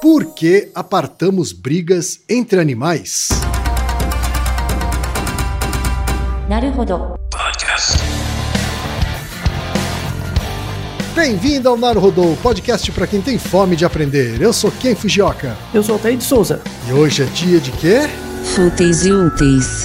Por que apartamos brigas entre animais? Naruhodo. Podcast. Bem-vindo ao Naruhodo, podcast para quem tem fome de aprender. Eu sou Ken Fujioka. Eu sou Altair de Souza. E hoje é dia de quê? Fúteis e úteis.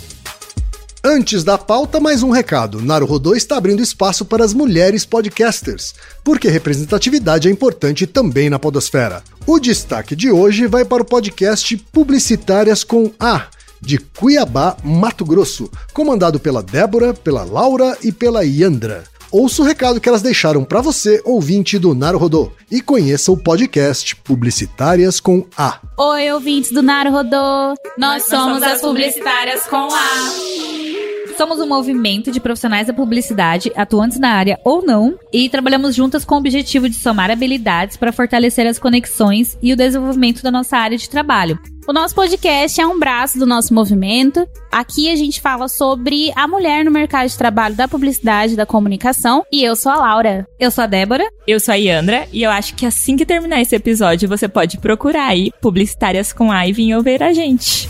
Antes da pauta, mais um recado. Naruhodô está abrindo espaço para as mulheres podcasters, porque representatividade é importante também na podosfera. O destaque de hoje vai para o podcast Publicitárias com A, de Cuiabá, Mato Grosso, comandado pela Débora, pela Laura e pela Yandra. Ouça o recado que elas deixaram para você, ouvinte do Naruhodô, e conheça o podcast Publicitárias com A. Oi, ouvintes do Naruhodô! Nós somos as publicitárias com A. Somos um movimento de profissionais da publicidade, atuantes na área ou não, e trabalhamos juntas com o objetivo de somar habilidades para fortalecer as conexões e o desenvolvimento da nossa área de trabalho. O nosso podcast é um braço do nosso movimento. Aqui a gente fala sobre a mulher no mercado de trabalho da publicidade e da comunicação. E eu sou a Laura. Eu sou a Débora. Eu sou a Yandra e eu acho que assim que terminar esse episódio você pode procurar aí publicitárias com a e vir ouvir a gente.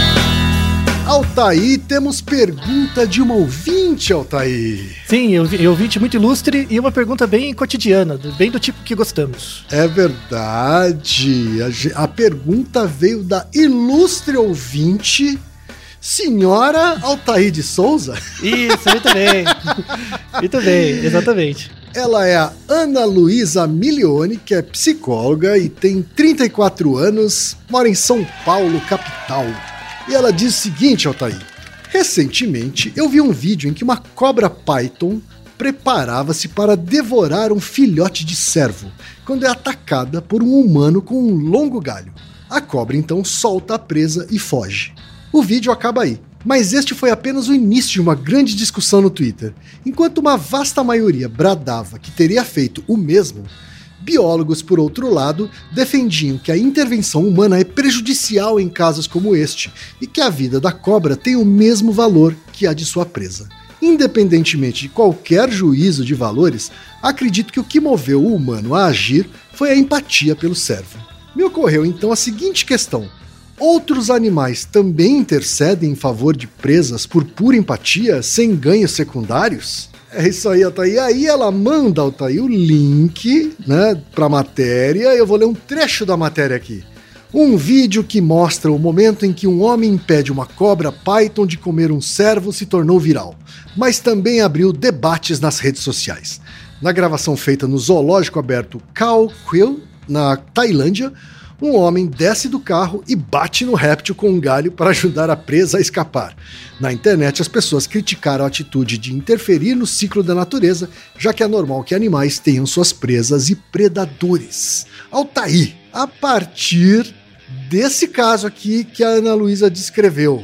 Altaí, temos pergunta de uma ouvinte, Altaí. Sim, eu, vi- eu ouvinte muito ilustre e uma pergunta bem cotidiana, bem do tipo que gostamos. É verdade. A, a pergunta veio da ilustre ouvinte, senhora Altair de Souza. Isso, muito bem. muito bem, exatamente. Ela é a Ana Luísa Milione, que é psicóloga e tem 34 anos, mora em São Paulo, capital. E ela diz o seguinte, Altair. Recentemente, eu vi um vídeo em que uma cobra python preparava-se para devorar um filhote de cervo, quando é atacada por um humano com um longo galho. A cobra então solta a presa e foge. O vídeo acaba aí. Mas este foi apenas o início de uma grande discussão no Twitter. Enquanto uma vasta maioria bradava que teria feito o mesmo, biólogos, por outro lado, defendiam que a intervenção humana é prejudicial em casos como este e que a vida da cobra tem o mesmo valor que a de sua presa. Independentemente de qualquer juízo de valores, acredito que o que moveu o humano a agir foi a empatia pelo servo. Me ocorreu então a seguinte questão: outros animais também intercedem em favor de presas por pura empatia, sem ganhos secundários? É isso aí, Altair. Aí ela manda, Altair, o link, né, pra matéria. Eu vou ler um trecho da matéria aqui. Um vídeo que mostra o momento em que um homem impede uma cobra python de comer um servo se tornou viral, mas também abriu debates nas redes sociais. Na gravação feita no zoológico aberto Khao Quill, na Tailândia, um homem desce do carro e bate no réptil com um galho para ajudar a presa a escapar. Na internet, as pessoas criticaram a atitude de interferir no ciclo da natureza, já que é normal que animais tenham suas presas e predadores. Altair, a partir desse caso aqui que a Ana Luísa descreveu,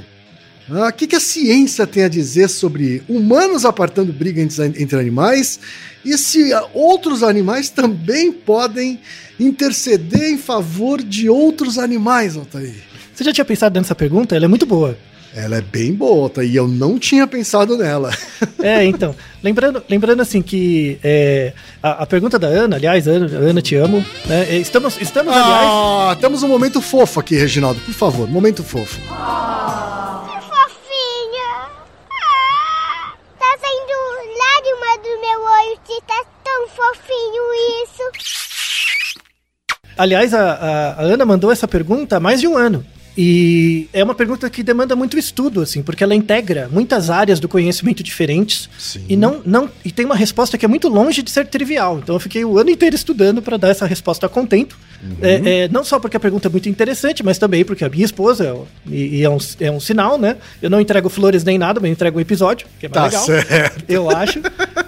o que, que a ciência tem a dizer sobre humanos apartando briga entre, animais e se ah, outros animais também podem interceder em favor de outros animais, Altair? Você já tinha pensado nessa pergunta? Ela é muito boa. Ela é bem boa, tá? E eu não tinha pensado nela. É, então. Lembrando, lembrando assim que é, a, a, pergunta da Ana, aliás, Ana, Ana te amo. Né? Estamos, estamos, ah, aliás. Temos um momento fofo aqui, Reginaldo. Por favor, momento fofo. Oh. Fofinha. Ah, tá saindo lágrima do meu olho, se tá tão fofinho isso. Aliás, a, a, Ana mandou essa pergunta há mais de um ano. E é uma pergunta que demanda muito estudo, assim, porque ela integra muitas áreas do conhecimento diferentes Sim. e não, não e tem uma resposta que é muito longe de ser trivial. Então eu fiquei o ano inteiro estudando para dar essa resposta a contento. Uhum. É, é, não só porque a pergunta é muito interessante, mas também porque a minha esposa é, e, e é, um, é um sinal, né? Eu não entrego flores nem nada, mas entrego um episódio, que é mais tá legal. Certo. Eu acho,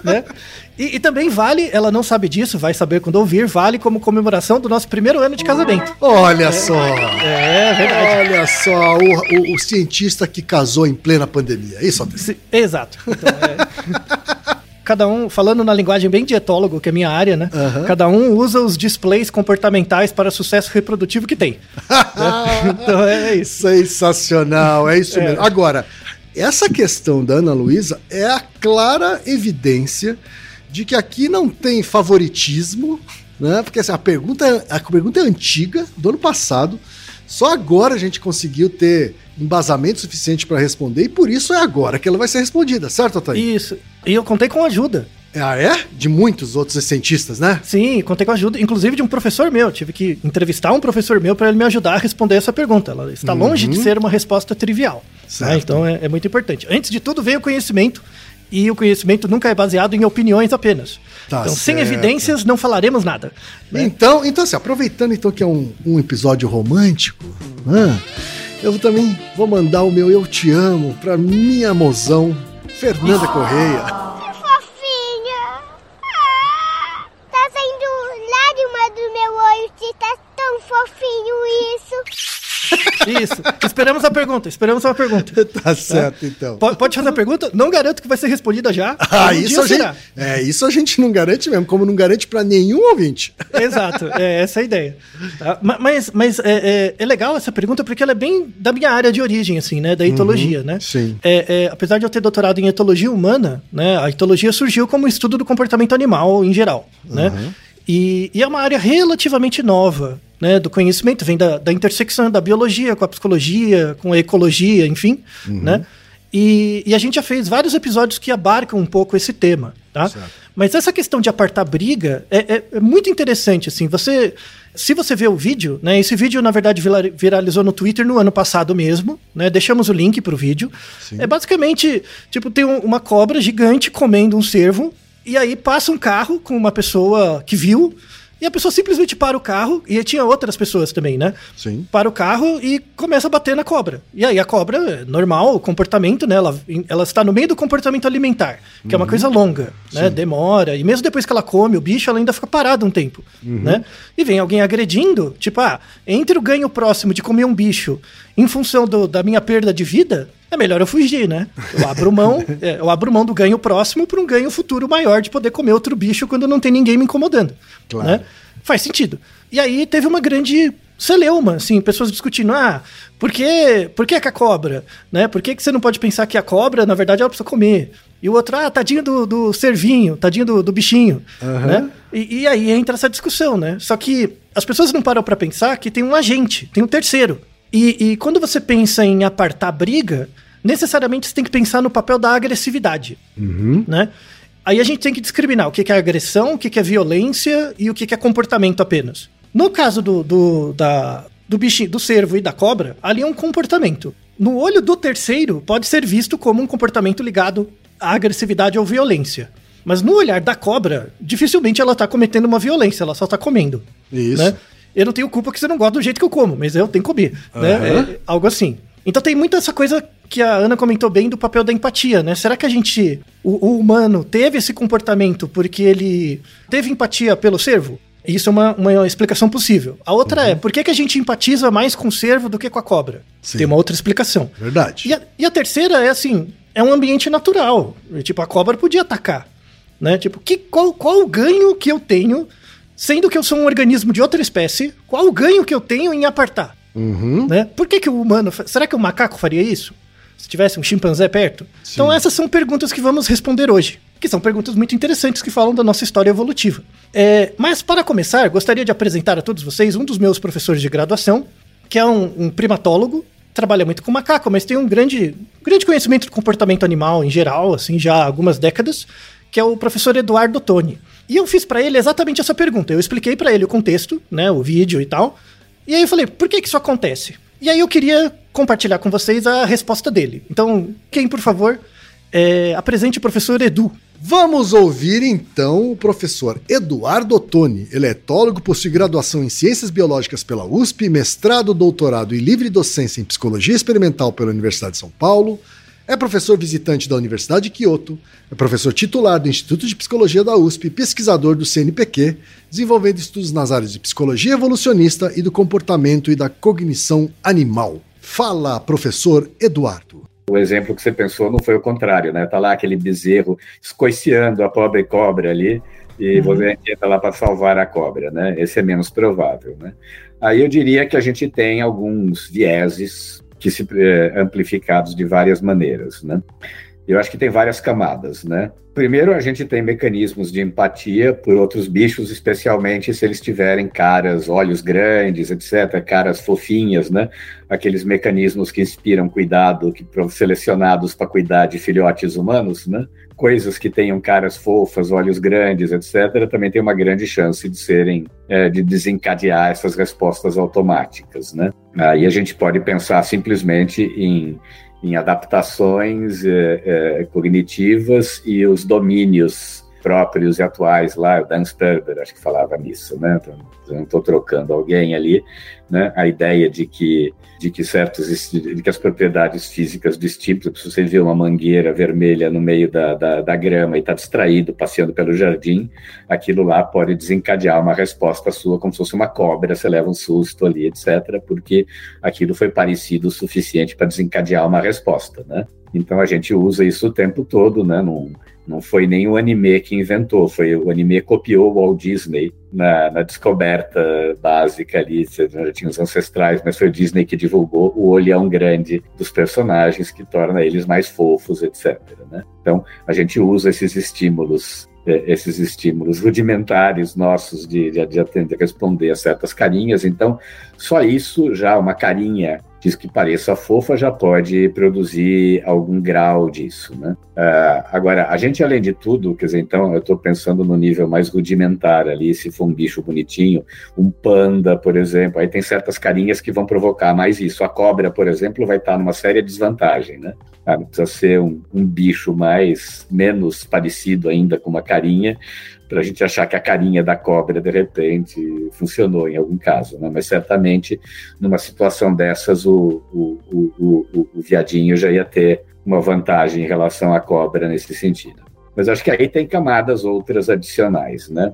né? E, e, também vale, ela não sabe disso, vai saber quando ouvir, vale como comemoração do nosso primeiro ano de casamento. Olha é, só! É, verdade. Olha só, o, o, o, cientista que casou em plena pandemia. É isso, André? Exato. Então, é... cada um, falando na linguagem bem dietólogo, que é a minha área, né? Uhum. Cada um usa os displays comportamentais para sucesso reprodutivo que tem. né? Então é isso. Sensacional, é isso é. mesmo. Agora, essa questão da Ana Luísa é a clara evidência de que aqui não tem favoritismo, né? Porque assim, a, pergunta, a pergunta é antiga, do ano passado. Só agora a gente conseguiu ter embasamento suficiente para responder e por isso é agora que ela vai ser respondida, certo, Otávio? Isso. E eu contei com ajuda. Ah, é? De muitos outros cientistas, né? Sim, contei com ajuda, inclusive de um professor meu. Tive que entrevistar um professor meu para ele me ajudar a responder essa pergunta. Ela está uhum. longe de ser uma resposta trivial. Né? Então é, é muito importante. Antes de tudo, veio o conhecimento e o conhecimento nunca é baseado em opiniões apenas. Tá então, certo. sem evidências, não falaremos nada. Né? Então, então assim, aproveitando então que é um, um episódio romântico, né, eu também vou mandar o meu Eu Te Amo pra minha mozão, Fernanda. Correia. Fofinha! Ah, tá saindo lágrima do meu olho, se tá tão fofinho isso. Isso. Esperamos a pergunta. Esperamos uma pergunta. tá certo, então. Pode, pode fazer a pergunta? Não garanto que vai ser respondida já. Ah, isso a, gente, é, isso a gente não garante mesmo, como não garante para nenhum ouvinte. Exato. É essa a ideia. Tá? Mas, mas é, é, é, legal essa pergunta porque ela é bem da minha área de origem, assim, né? Da etologia, uhum, né? Sim. É, é, apesar de eu ter doutorado em etologia humana, né? A etologia surgiu como estudo do comportamento animal em geral, né? Uhum. E, e, é uma área relativamente nova né, do conhecimento, vem da, da, intersecção da biologia com a psicologia, com a ecologia, enfim, uhum. né? E, e, a gente já fez vários episódios que abarcam um pouco esse tema, tá? Certo. Mas essa questão de apartar briga é, é, é, muito interessante, assim, você... Se você vê o vídeo, né? Esse vídeo, na verdade, viralizou no Twitter no ano passado mesmo, né? Deixamos o link pro vídeo. Sim. É basicamente, tipo, tem um, uma cobra gigante comendo um cervo, e aí passa um carro com uma pessoa que viu, E a pessoa simplesmente para o carro, e tinha outras pessoas também, né? Sim. Para o carro e começa a bater na cobra. E aí a cobra, normal, o comportamento, né? Ela, ela está no meio do comportamento alimentar, que é uma coisa longa, né? Demora. E mesmo depois que ela come o bicho, ela ainda fica parada um tempo, né? E vem alguém agredindo, tipo, ah, entre o ganho próximo de comer um bicho em função do- da minha perda de vida, é melhor eu fugir, né? Eu abro mão, é, eu abro mão do ganho próximo para um ganho futuro maior de poder comer outro bicho quando não tem ninguém me incomodando. Claro. Né? Faz sentido. E aí teve uma grande celeuma, assim, pessoas discutindo, ah, por que, por que que a cobra? Né? Por que, que você não pode pensar que a cobra, na verdade, ela precisa comer? E o outro, ah, tadinho do, do cervinho, tadinho do, do bichinho, né? E, e aí entra essa discussão, né? Só que as pessoas não param para pensar que tem um agente, tem um terceiro. E, e quando você pensa em apartar briga, necessariamente você tem que pensar no papel da agressividade, né? Aí a gente tem que discriminar o que é agressão, o que é violência e o que é comportamento apenas. No caso do, do, da, do bichinho, do cervo e da cobra, ali é um comportamento. No olho do terceiro, pode ser visto como um comportamento ligado à agressividade ou violência. Mas no olhar da cobra, dificilmente ela tá cometendo uma violência, ela só tá comendo. Isso. Né? Eu não tenho culpa que você não gosta do jeito que eu como, mas eu tenho que comer. Né? Aham. É algo assim. Então tem muita essa coisa que a Ana comentou bem do papel da empatia, né? Será que a gente, o, o humano, teve esse comportamento porque ele teve empatia pelo cervo? Isso é uma, uma explicação possível. A outra é, por que, que a gente empatiza mais com o cervo do que com a cobra? Sim. Tem uma outra explicação. Verdade. E a, e a terceira é assim, é um ambiente natural. Tipo, a cobra podia atacar, né? Tipo, que, qual, qual o ganho que eu tenho, sendo que eu sou um organismo de outra espécie, qual o ganho que eu tenho em apartar? Uhum. né? Por que, que o humano. Será que o macaco faria isso? Se tivesse um chimpanzé perto? Então, essas são perguntas que vamos responder hoje. Que são perguntas muito interessantes que falam da nossa história evolutiva. É, mas, para começar, gostaria de apresentar a todos vocês um dos meus professores de graduação, que é um, um primatólogo, trabalha muito com macaco, mas tem um grande, grande conhecimento do comportamento animal em geral, assim, já há algumas décadas, que é o professor Eduardo Toni. E eu fiz para ele exatamente essa pergunta. Eu expliquei para ele o contexto, né, o vídeo e tal. E aí eu falei, por que que isso acontece? E aí eu queria compartilhar com vocês a resposta dele. Então, quem, por favor, é, apresente o professor Edu. Vamos ouvir então o professor Eduardo Ottoni. Ele é etólogo, possui graduação em Ciências Biológicas pela USP, mestrado, doutorado e livre docência em Psicologia Experimental pela Universidade de São Paulo. É professor visitante da Universidade de Kyoto, é professor titular do Instituto de Psicologia da USP pesquisador do CNPq, desenvolvendo estudos nas áreas de psicologia evolucionista e do comportamento e da cognição animal. Fala, professor Eduardo. O exemplo que você pensou não foi o contrário, né? Tá lá aquele bezerro escoiciando a pobre cobra ali e você entra lá para salvar a cobra, né? Esse é menos provável, né? Aí eu diria que a gente tem alguns vieses que se eh, amplificados de várias maneiras, né? Eu acho que tem várias camadas, né? Primeiro, a gente tem mecanismos de empatia por outros bichos, especialmente se eles tiverem caras, olhos grandes, etc., caras fofinhas, né? Aqueles mecanismos que inspiram cuidado, que foram selecionados para cuidar de filhotes humanos, né? Coisas que tenham caras fofas, olhos grandes, etc., também tem uma grande chance de serem, eh, de desencadear essas respostas automáticas, né? Aí a gente pode pensar simplesmente em em adaptações eh, eh, cognitivas e os domínios próprios e atuais lá, o Dan Sperber acho que falava nisso, né? Então, não estou trocando alguém ali, né? A ideia de que de que certos de que as propriedades físicas estímulo, se você vê uma mangueira vermelha no meio da, da, da grama e está distraído passeando pelo jardim, aquilo lá pode desencadear uma resposta sua como se fosse uma cobra, você leva um susto ali, etc., porque aquilo foi parecido o suficiente para desencadear uma resposta, né? Então a gente usa isso o tempo todo, né? Não, não foi nem o anime que inventou, foi o anime copiou o Walt Disney na, na descoberta básica ali, já tinha os ancestrais, mas foi o Disney que divulgou o olhão grande dos personagens, que torna eles mais fofos, etc. Né? Então a gente usa esses estímulos eh, esses estímulos rudimentares nossos de, de, de responder a certas carinhas. Então, só isso, já uma carinha diz que pareça fofa, já pode produzir algum grau disso, né? Ah, agora, a gente, além de tudo, quer dizer, então, eu estou pensando no nível mais rudimentar ali, se for um bicho bonitinho, um panda, por exemplo, aí tem certas carinhas que vão provocar mais isso. A cobra, por exemplo, vai estar numa séria desvantagem, né? Ah, precisa ser um, um bicho mais, menos parecido ainda com uma carinha, para a gente achar que a carinha da cobra, de repente, funcionou em algum caso, né? Mas certamente, numa situação dessas, o, o, o, o, o viadinho já ia ter uma vantagem em relação à cobra nesse sentido. Mas acho que aí tem camadas outras adicionais, né?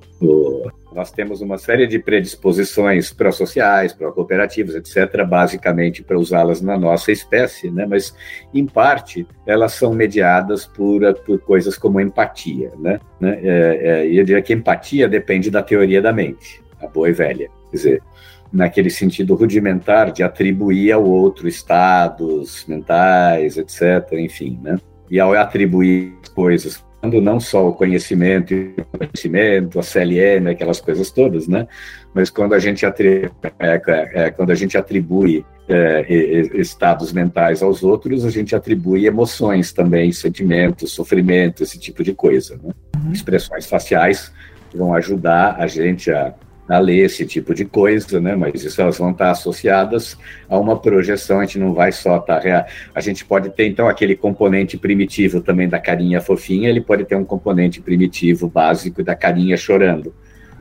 Nós temos uma série de predisposições pró-sociais, pró-cooperativas, etc., basicamente para usá-las na nossa espécie, né? Mas, em parte, elas são mediadas por, por coisas como empatia, né? né? É, é, eu diria que empatia depende da teoria da mente, a boa e velha. Quer dizer, naquele sentido rudimentar de atribuir ao outro estados mentais, etc., enfim, né? E ao atribuir coisas não só o conhecimento e o conhecimento, a CLM, aquelas coisas todas, né? Mas quando a gente atribui, é, é, quando a gente atribui é, estados mentais aos outros, a gente atribui emoções também, sentimentos, sofrimento, esse tipo de coisa. Né? Uhum. Expressões faciais vão ajudar a gente a a ler esse tipo de coisa, né? Mas isso elas vão estar associadas a uma projeção. A gente não vai só estar tá a gente pode ter então aquele componente primitivo também da carinha fofinha. Ele pode ter um componente primitivo básico da carinha chorando,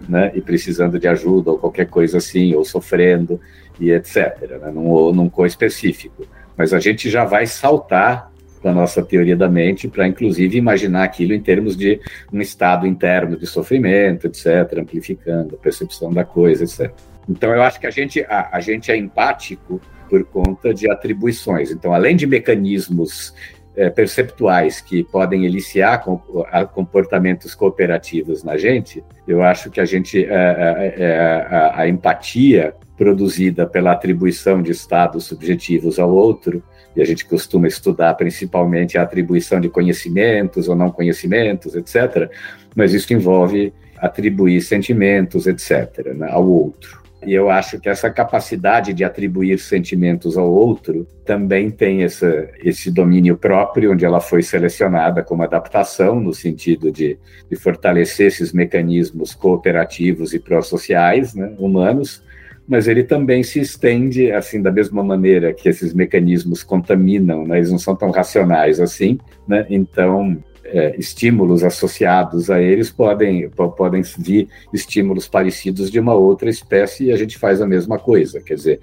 né? E precisando de ajuda ou qualquer coisa assim, ou sofrendo e etc. Né? Num, num co-específico. Mas a gente já vai saltar da nossa teoria da mente para, inclusive, imaginar aquilo em termos de um estado interno de sofrimento, etc., amplificando a percepção da coisa, etc. Então, eu acho que a gente, a, a gente é empático por conta de atribuições. Então, além de mecanismos é, perceptuais que podem eliciar com, a, comportamentos cooperativos na gente, eu acho que a gente é, é, é a, a, empatia produzida pela atribuição de estados subjetivos ao outro e a gente costuma estudar principalmente a atribuição de conhecimentos ou não conhecimentos, etc. Mas isso envolve atribuir sentimentos, etc., né, ao outro. E eu acho que essa capacidade de atribuir sentimentos ao outro também tem essa, esse domínio próprio, onde ela foi selecionada como adaptação, no sentido de, de fortalecer esses mecanismos cooperativos e pró-sociais né, humanos, mas ele também se estende, assim, da mesma maneira que esses mecanismos contaminam, né? eles não são tão racionais assim, né? Então, é, estímulos associados a eles podem, podem vir estímulos parecidos de uma outra espécie e a gente faz a mesma coisa. Quer dizer,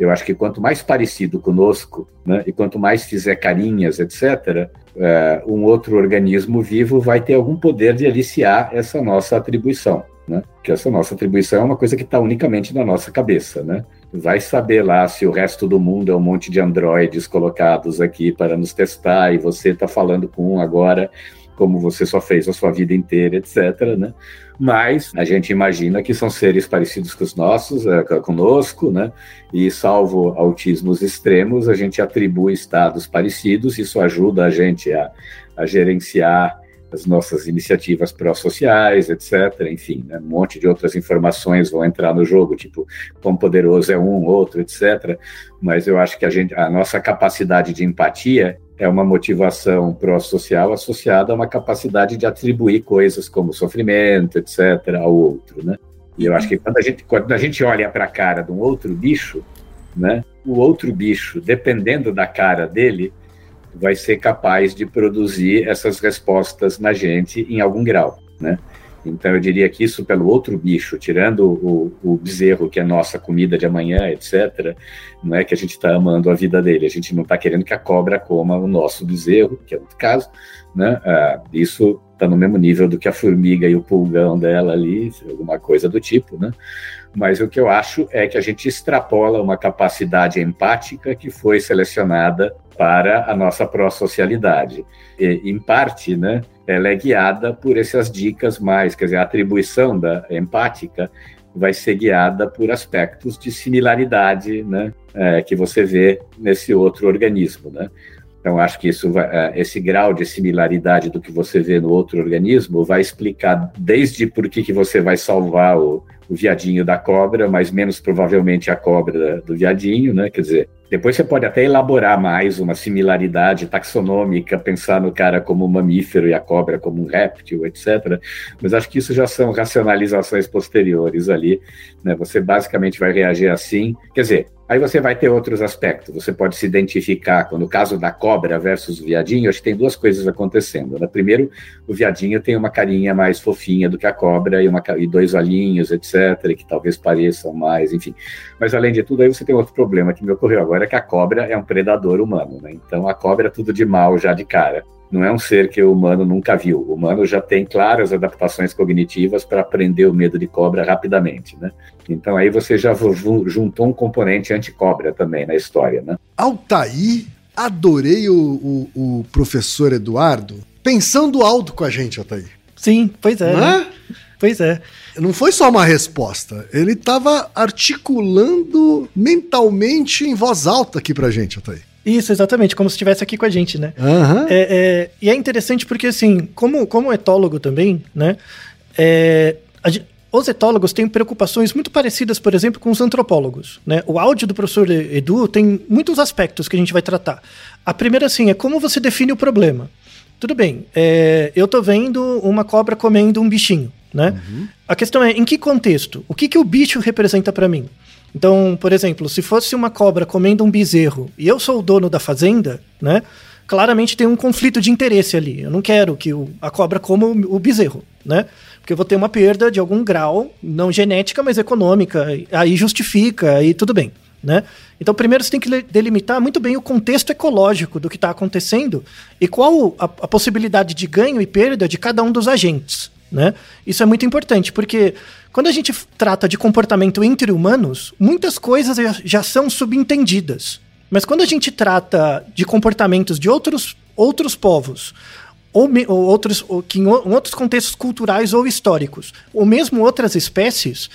eu acho que quanto mais parecido conosco, né, e quanto mais fizer carinhas, etc., é, um outro organismo vivo vai ter algum poder de aliciar essa nossa atribuição né? Que essa nossa atribuição é uma coisa que está unicamente na nossa cabeça, né? Vai saber lá se o resto do mundo é um monte de androides colocados aqui para nos testar e você está falando com um agora, como você só fez a sua vida inteira, etc. Né? Mas a gente imagina que são seres parecidos com os nossos, é, conosco, né? E salvo autismos extremos, a gente atribui estados parecidos, isso ajuda a gente a, a gerenciar as nossas iniciativas pró-sociais, etc. Enfim, né, um monte de outras informações vão entrar no jogo, tipo, quão poderoso é um, outro, etc. Mas eu acho que a, gente, a nossa capacidade de empatia é uma motivação pró-social associada a uma capacidade de atribuir coisas como sofrimento, etc., ao outro, né? E eu acho que quando a gente, quando a gente olha para a cara de um outro bicho, né, o outro bicho, dependendo da cara dele, vai ser capaz de produzir essas respostas na gente em algum grau, né? Então eu diria que isso pelo outro bicho, tirando o, o bezerro que é nossa comida de amanhã, etc. Não é que a gente está amando a vida dele, a gente não está querendo que a cobra coma o nosso bezerro, que é outro caso, né? Ah, isso está no mesmo nível do que a formiga e o pulgão dela ali, alguma coisa do tipo, né? Mas o que eu acho é que a gente extrapola uma capacidade empática que foi selecionada para a nossa pró-socialidade. Em parte, né, ela é guiada por essas dicas mais, quer dizer, a atribuição da empática vai ser guiada por aspectos de similaridade, né, é, que você vê nesse outro organismo, né. Então, acho que isso vai, é, esse grau de similaridade do que você vê no outro organismo vai explicar desde por que, que você vai salvar o, o viadinho da cobra, mas menos provavelmente a cobra do viadinho, né? Quer dizer, depois você pode até elaborar mais uma similaridade taxonômica, pensar no cara como um mamífero e a cobra como um réptil, etc. Mas acho que isso já são racionalizações posteriores ali. Né? Você basicamente vai reagir assim. Quer dizer, Aí você vai ter outros aspectos. Você pode se identificar, no caso da cobra versus o viadinho, acho que tem duas coisas acontecendo. Né? Primeiro, o viadinho tem uma carinha mais fofinha do que a cobra e, uma, e dois olhinhos, etc., que talvez pareçam mais, enfim. Mas além de tudo, aí você tem outro problema que me ocorreu agora, que a cobra é um predador humano. Né? Então a cobra é tudo de mal já de cara não é um ser que o humano nunca viu. O humano já tem claras adaptações cognitivas para aprender o medo de cobra rapidamente, né? Então aí você já juntou um componente anti-cobra também na história, né? Altair, adorei o, o, o, professor Eduardo pensando alto com a gente, Altair. Sim, pois é. Né? Pois é. Não foi só uma resposta, ele estava articulando mentalmente em voz alta aqui pra gente, Altair. Isso, exatamente, como se estivesse aqui com a gente, né? Uhum. É, é, e é interessante porque, assim, como, como etólogo também, né? É, a, os etólogos têm preocupações muito parecidas, por exemplo, com os antropólogos. Né? O áudio do professor Edu tem muitos aspectos que a gente vai tratar. A primeira, assim, é como você define o problema. Tudo bem, é, eu estou vendo uma cobra comendo um bichinho, né? Uhum. A questão é, em que contexto? O que, que o bicho representa para mim? Então, por exemplo, se fosse uma cobra comendo um bezerro e eu sou o dono da fazenda, né? Claramente tem um conflito de interesse ali. Eu não quero que o, a cobra coma o, o bezerro, né? Porque eu vou ter uma perda de algum grau, não genética, mas econômica. Aí justifica, aí tudo bem. Né? Então, primeiro você tem que delimitar muito bem o contexto ecológico do que está acontecendo e qual a, a, possibilidade de ganho e perda de cada um dos agentes. Né? Isso é muito importante, porque quando a gente trata de comportamento entre humanos, muitas coisas já, são subentendidas. Mas quando a gente trata de comportamentos de outros, outros povos, ou, ou outros, ou, que em, em outros contextos culturais ou históricos, ou mesmo outras espécies,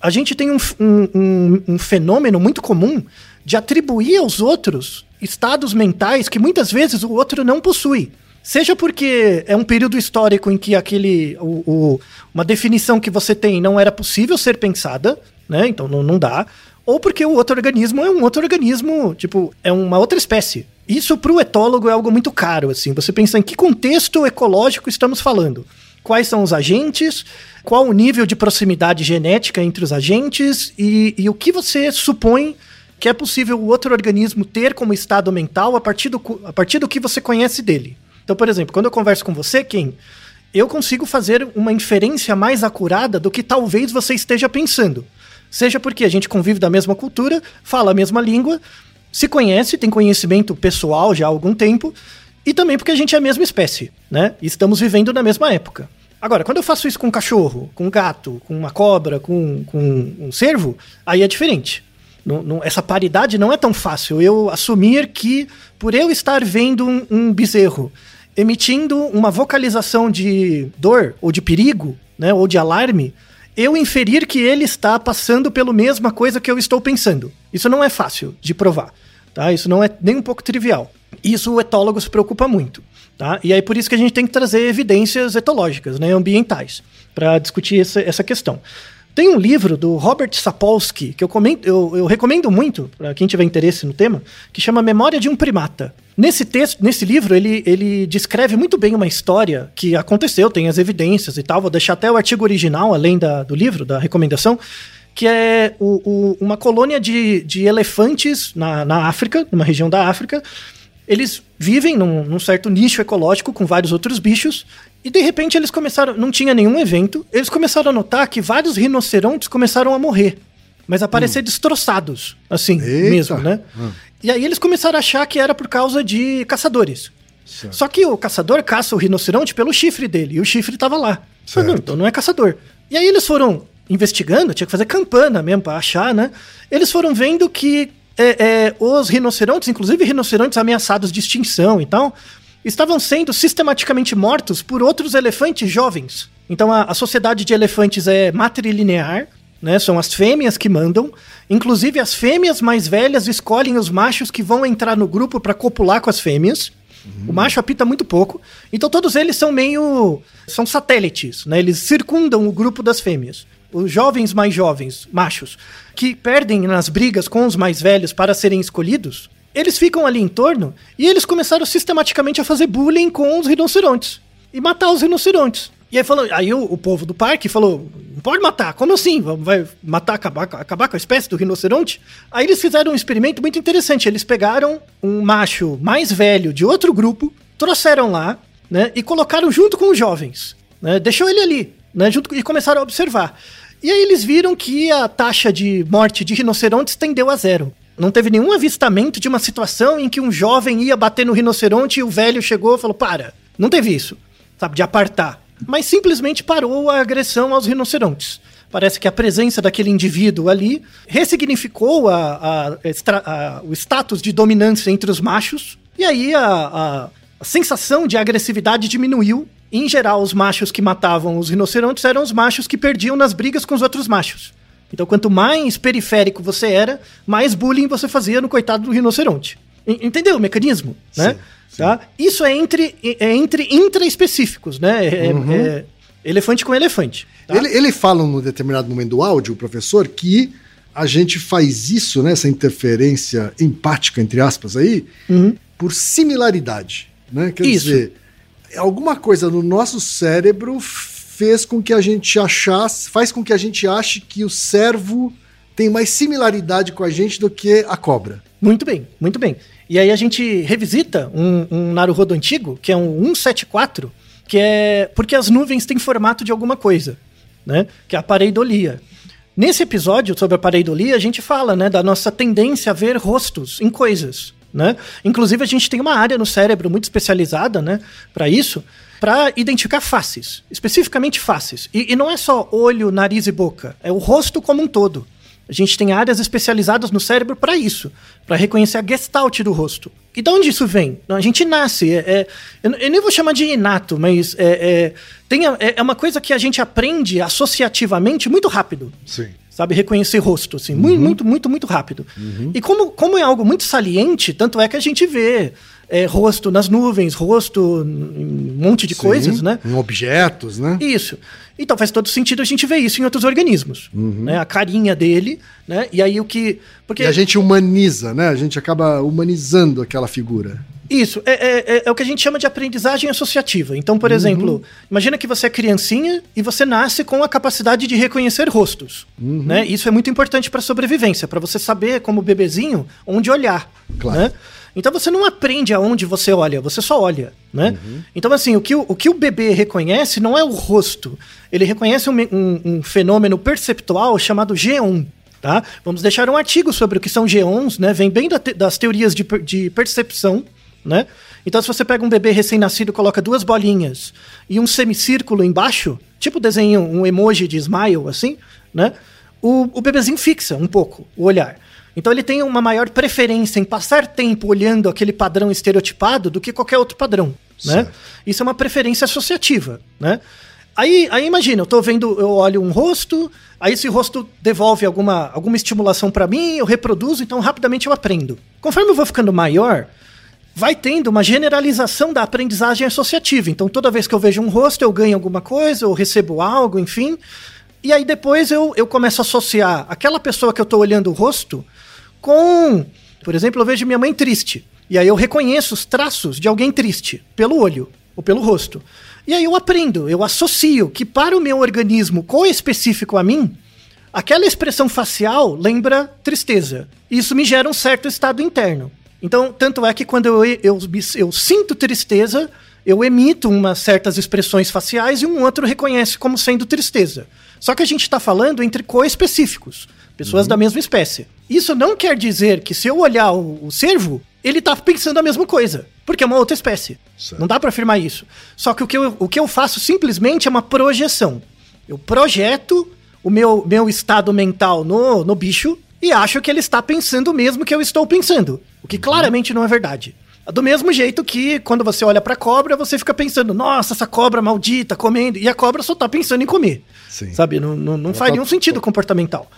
a gente tem um, um, um, um fenômeno muito comum de atribuir aos outros estados mentais que muitas vezes o outro não possui. Seja porque é um período histórico em que aquele. O, o, uma definição que você tem não era possível ser pensada, né? Então não, não dá. Ou porque o outro organismo é um outro organismo, tipo, é uma outra espécie. Isso para o etólogo é algo muito caro, assim. Você pensa em que contexto ecológico estamos falando. Quais são os agentes, qual o nível de proximidade genética entre os agentes e, e o que você supõe que é possível o outro organismo ter como estado mental a partir do, a partir do que você conhece dele. Então, por exemplo, quando eu converso com você, Kim, eu consigo fazer uma inferência mais acurada do que talvez você esteja pensando. Seja porque a gente convive da mesma cultura, fala a mesma língua, se conhece, tem conhecimento pessoal já há algum tempo, e também porque a gente é a mesma espécie, né? E estamos vivendo na mesma época. Agora, quando eu faço isso com um cachorro, com um gato, com uma cobra, com, com um cervo, aí é diferente. Não, não, essa paridade não é tão fácil. Eu assumir que, por eu estar vendo um, um bezerro emitindo uma vocalização de dor ou de perigo, né, ou de alarme, eu inferir que ele está passando pela mesma coisa que eu estou pensando. Isso não é fácil de provar, tá? Isso não é nem um pouco trivial. Isso o etólogo se preocupa muito, tá? E aí por isso que a gente tem que trazer evidências etológicas, né, ambientais, para discutir essa, essa questão. Tem um livro do Robert Sapolsky, que eu, comento, eu, eu recomendo muito para quem tiver interesse no tema, que chama Memória de um Primata. Nesse texto, nesse livro, ele, ele descreve muito bem uma história que aconteceu, tem as evidências e tal. Vou deixar até o artigo original, além da, do livro, da recomendação, que é o, o, uma colônia de, de elefantes na, na África, numa região da África. Eles vivem num, num certo nicho ecológico com vários outros bichos, e de repente eles começaram, não tinha nenhum evento, eles começaram a notar que vários rinocerontes começaram a morrer, mas aparecer hum. destroçados, assim Eita. mesmo, né? Hum. E aí eles começaram a achar que era por causa de caçadores. Certo. Só que o caçador caça o rinoceronte pelo chifre dele, e o chifre estava lá. Não, então não é caçador. E aí eles foram investigando, tinha que fazer campana mesmo para achar, né? Eles foram vendo que é, é, os rinocerontes, inclusive rinocerontes ameaçados de extinção e tal, estavam sendo sistematicamente mortos por outros elefantes jovens. Então a, a sociedade de elefantes é matrilinear, né? São as fêmeas que mandam. Inclusive as fêmeas mais velhas escolhem os machos que vão entrar no grupo para copular com as fêmeas. Uhum. O macho apita muito pouco. Então todos eles são meio. são satélites, né? Eles circundam o grupo das fêmeas. Os jovens mais jovens, machos, que perdem nas brigas com os mais velhos para serem escolhidos, eles ficam ali em torno e eles começaram sistematicamente a fazer bullying com os rinocerontes e matar os rinocerontes. E aí, falou, aí o, o povo do parque falou: não pode matar, como assim? Vai matar, acabar, acabar com a espécie do rinoceronte? Aí eles fizeram um experimento muito interessante. Eles pegaram um macho mais velho de outro grupo, trouxeram lá, né? E colocaram junto com os jovens. Né, deixou ele ali, né? Junto, e começaram a observar. E aí eles viram que a taxa de morte de rinocerontes tendeu a zero. Não teve nenhum avistamento de uma situação em que um jovem ia bater no rinoceronte e o velho chegou e falou: para. Não teve isso, sabe, de apartar. Mas simplesmente parou a agressão aos rinocerontes. Parece que a presença daquele indivíduo ali ressignificou a, a, a, o status de dominância entre os machos, e aí a sensação de agressividade diminuiu. Em geral, os machos que matavam os rinocerontes eram os machos que perdiam nas brigas com os outros machos. Então, quanto mais periférico você era, mais bullying você fazia no coitado do rinoceronte. Entendeu o mecanismo? Né? Sim, sim. Tá? Isso é entre, é entre intraespecíficos, né? É, uhum. é elefante com elefante. Tá? Ele, ele fala num determinado momento do áudio, o professor, que a gente faz isso, né, essa interferência empática, entre aspas, aí, uhum. por similaridade. Né? Quer isso. dizer, alguma coisa no nosso cérebro fez com que a gente achasse, faz com que a gente ache que o servo tem mais similaridade com a gente do que a cobra. Muito bem, muito bem. E aí a gente revisita um, um Naruhodo antigo, que é um 174, que é porque as nuvens têm formato de alguma coisa, né? Que é a pareidolia. Nesse episódio sobre a pareidolia, a gente fala, né, da nossa tendência a ver rostos em coisas, né? Inclusive a gente tem uma área no cérebro muito especializada, né, para isso, para identificar faces, especificamente faces. E, e não é só olho, nariz e boca, é o rosto como um todo. A gente tem áreas especializadas no cérebro para isso, para reconhecer a gestalt do rosto. E de onde isso vem? A gente nasce. É, é, eu, nem vou chamar de inato, mas é, é tem, é, é, uma coisa que a gente aprende associativamente muito rápido. Sim. Sabe, reconhecer rosto, assim, uhum. muito, muito, muito, muito rápido. Uhum. E como, como é algo muito saliente, tanto é que a gente vê é, rosto nas nuvens, rosto em um monte de Sim, coisas, né? Em objetos, né? Isso. Então faz todo sentido a gente ver isso em outros organismos. Uhum. Né? A carinha dele, né? E aí o que. Porque... E a gente humaniza, né? A gente acaba humanizando aquela figura. Isso, é, é, é, é, o que a gente chama de aprendizagem associativa. Então, por uhum. exemplo, imagina que você é criancinha e você nasce com a capacidade de reconhecer rostos. Uhum. Né? Isso é muito importante para a sobrevivência, para você saber, como bebezinho, onde olhar. Claro. Né? Então você não aprende aonde você olha, você só olha, né? Uhum. Então, assim, o que o, o que o bebê reconhece não é o rosto. Ele reconhece um, um, um fenômeno perceptual chamado geon. Tá? Vamos deixar um artigo sobre o que são geons, né? Vem bem da te, das teorias de, de percepção, né? Então, se você pega um bebê recém-nascido, coloca duas bolinhas e um semicírculo embaixo, tipo desenho, um emoji de smile, assim, né? O, o bebezinho fixa um pouco o olhar. Então ele tem uma maior preferência em passar tempo olhando aquele padrão estereotipado do que qualquer outro padrão, né? Isso é uma preferência associativa, né? Aí, aí imagina, eu tô vendo, eu olho um rosto, aí esse rosto devolve alguma, alguma estimulação para mim, eu reproduzo, então rapidamente eu aprendo. Conforme eu vou ficando maior, vai tendo uma generalização da aprendizagem associativa. Então toda vez que eu vejo um rosto, eu ganho alguma coisa, eu recebo algo, enfim. E aí depois eu, eu começo a associar aquela pessoa que eu tô olhando o rosto com. Por exemplo, eu vejo minha mãe triste. E aí eu reconheço os traços de alguém triste pelo olho ou pelo rosto. E aí eu aprendo, eu associo que para o meu organismo co-específico a mim, aquela expressão facial lembra tristeza. Isso me gera um certo estado interno. Então, tanto é que quando eu, eu, eu sinto tristeza, eu emito umas certas expressões faciais e um outro reconhece como sendo tristeza. Só que a gente está falando entre co-específicos. Pessoas uhum. da mesma espécie. Isso não quer dizer que se eu olhar o, o cervo, ele tá pensando a mesma coisa. Porque é uma outra espécie. Certo. Não dá para afirmar isso. Só que o que, eu, o que eu faço simplesmente é uma projeção. Eu projeto o meu, meu estado mental no, no bicho e acho que ele está pensando o mesmo que eu estou pensando. O que claramente não é verdade. Do mesmo jeito que quando você olha pra cobra, você fica pensando, nossa, essa cobra maldita comendo. E a cobra só tá pensando em comer. Sim. Sabe? Não, não, não faz tá, nenhum sentido comportamental.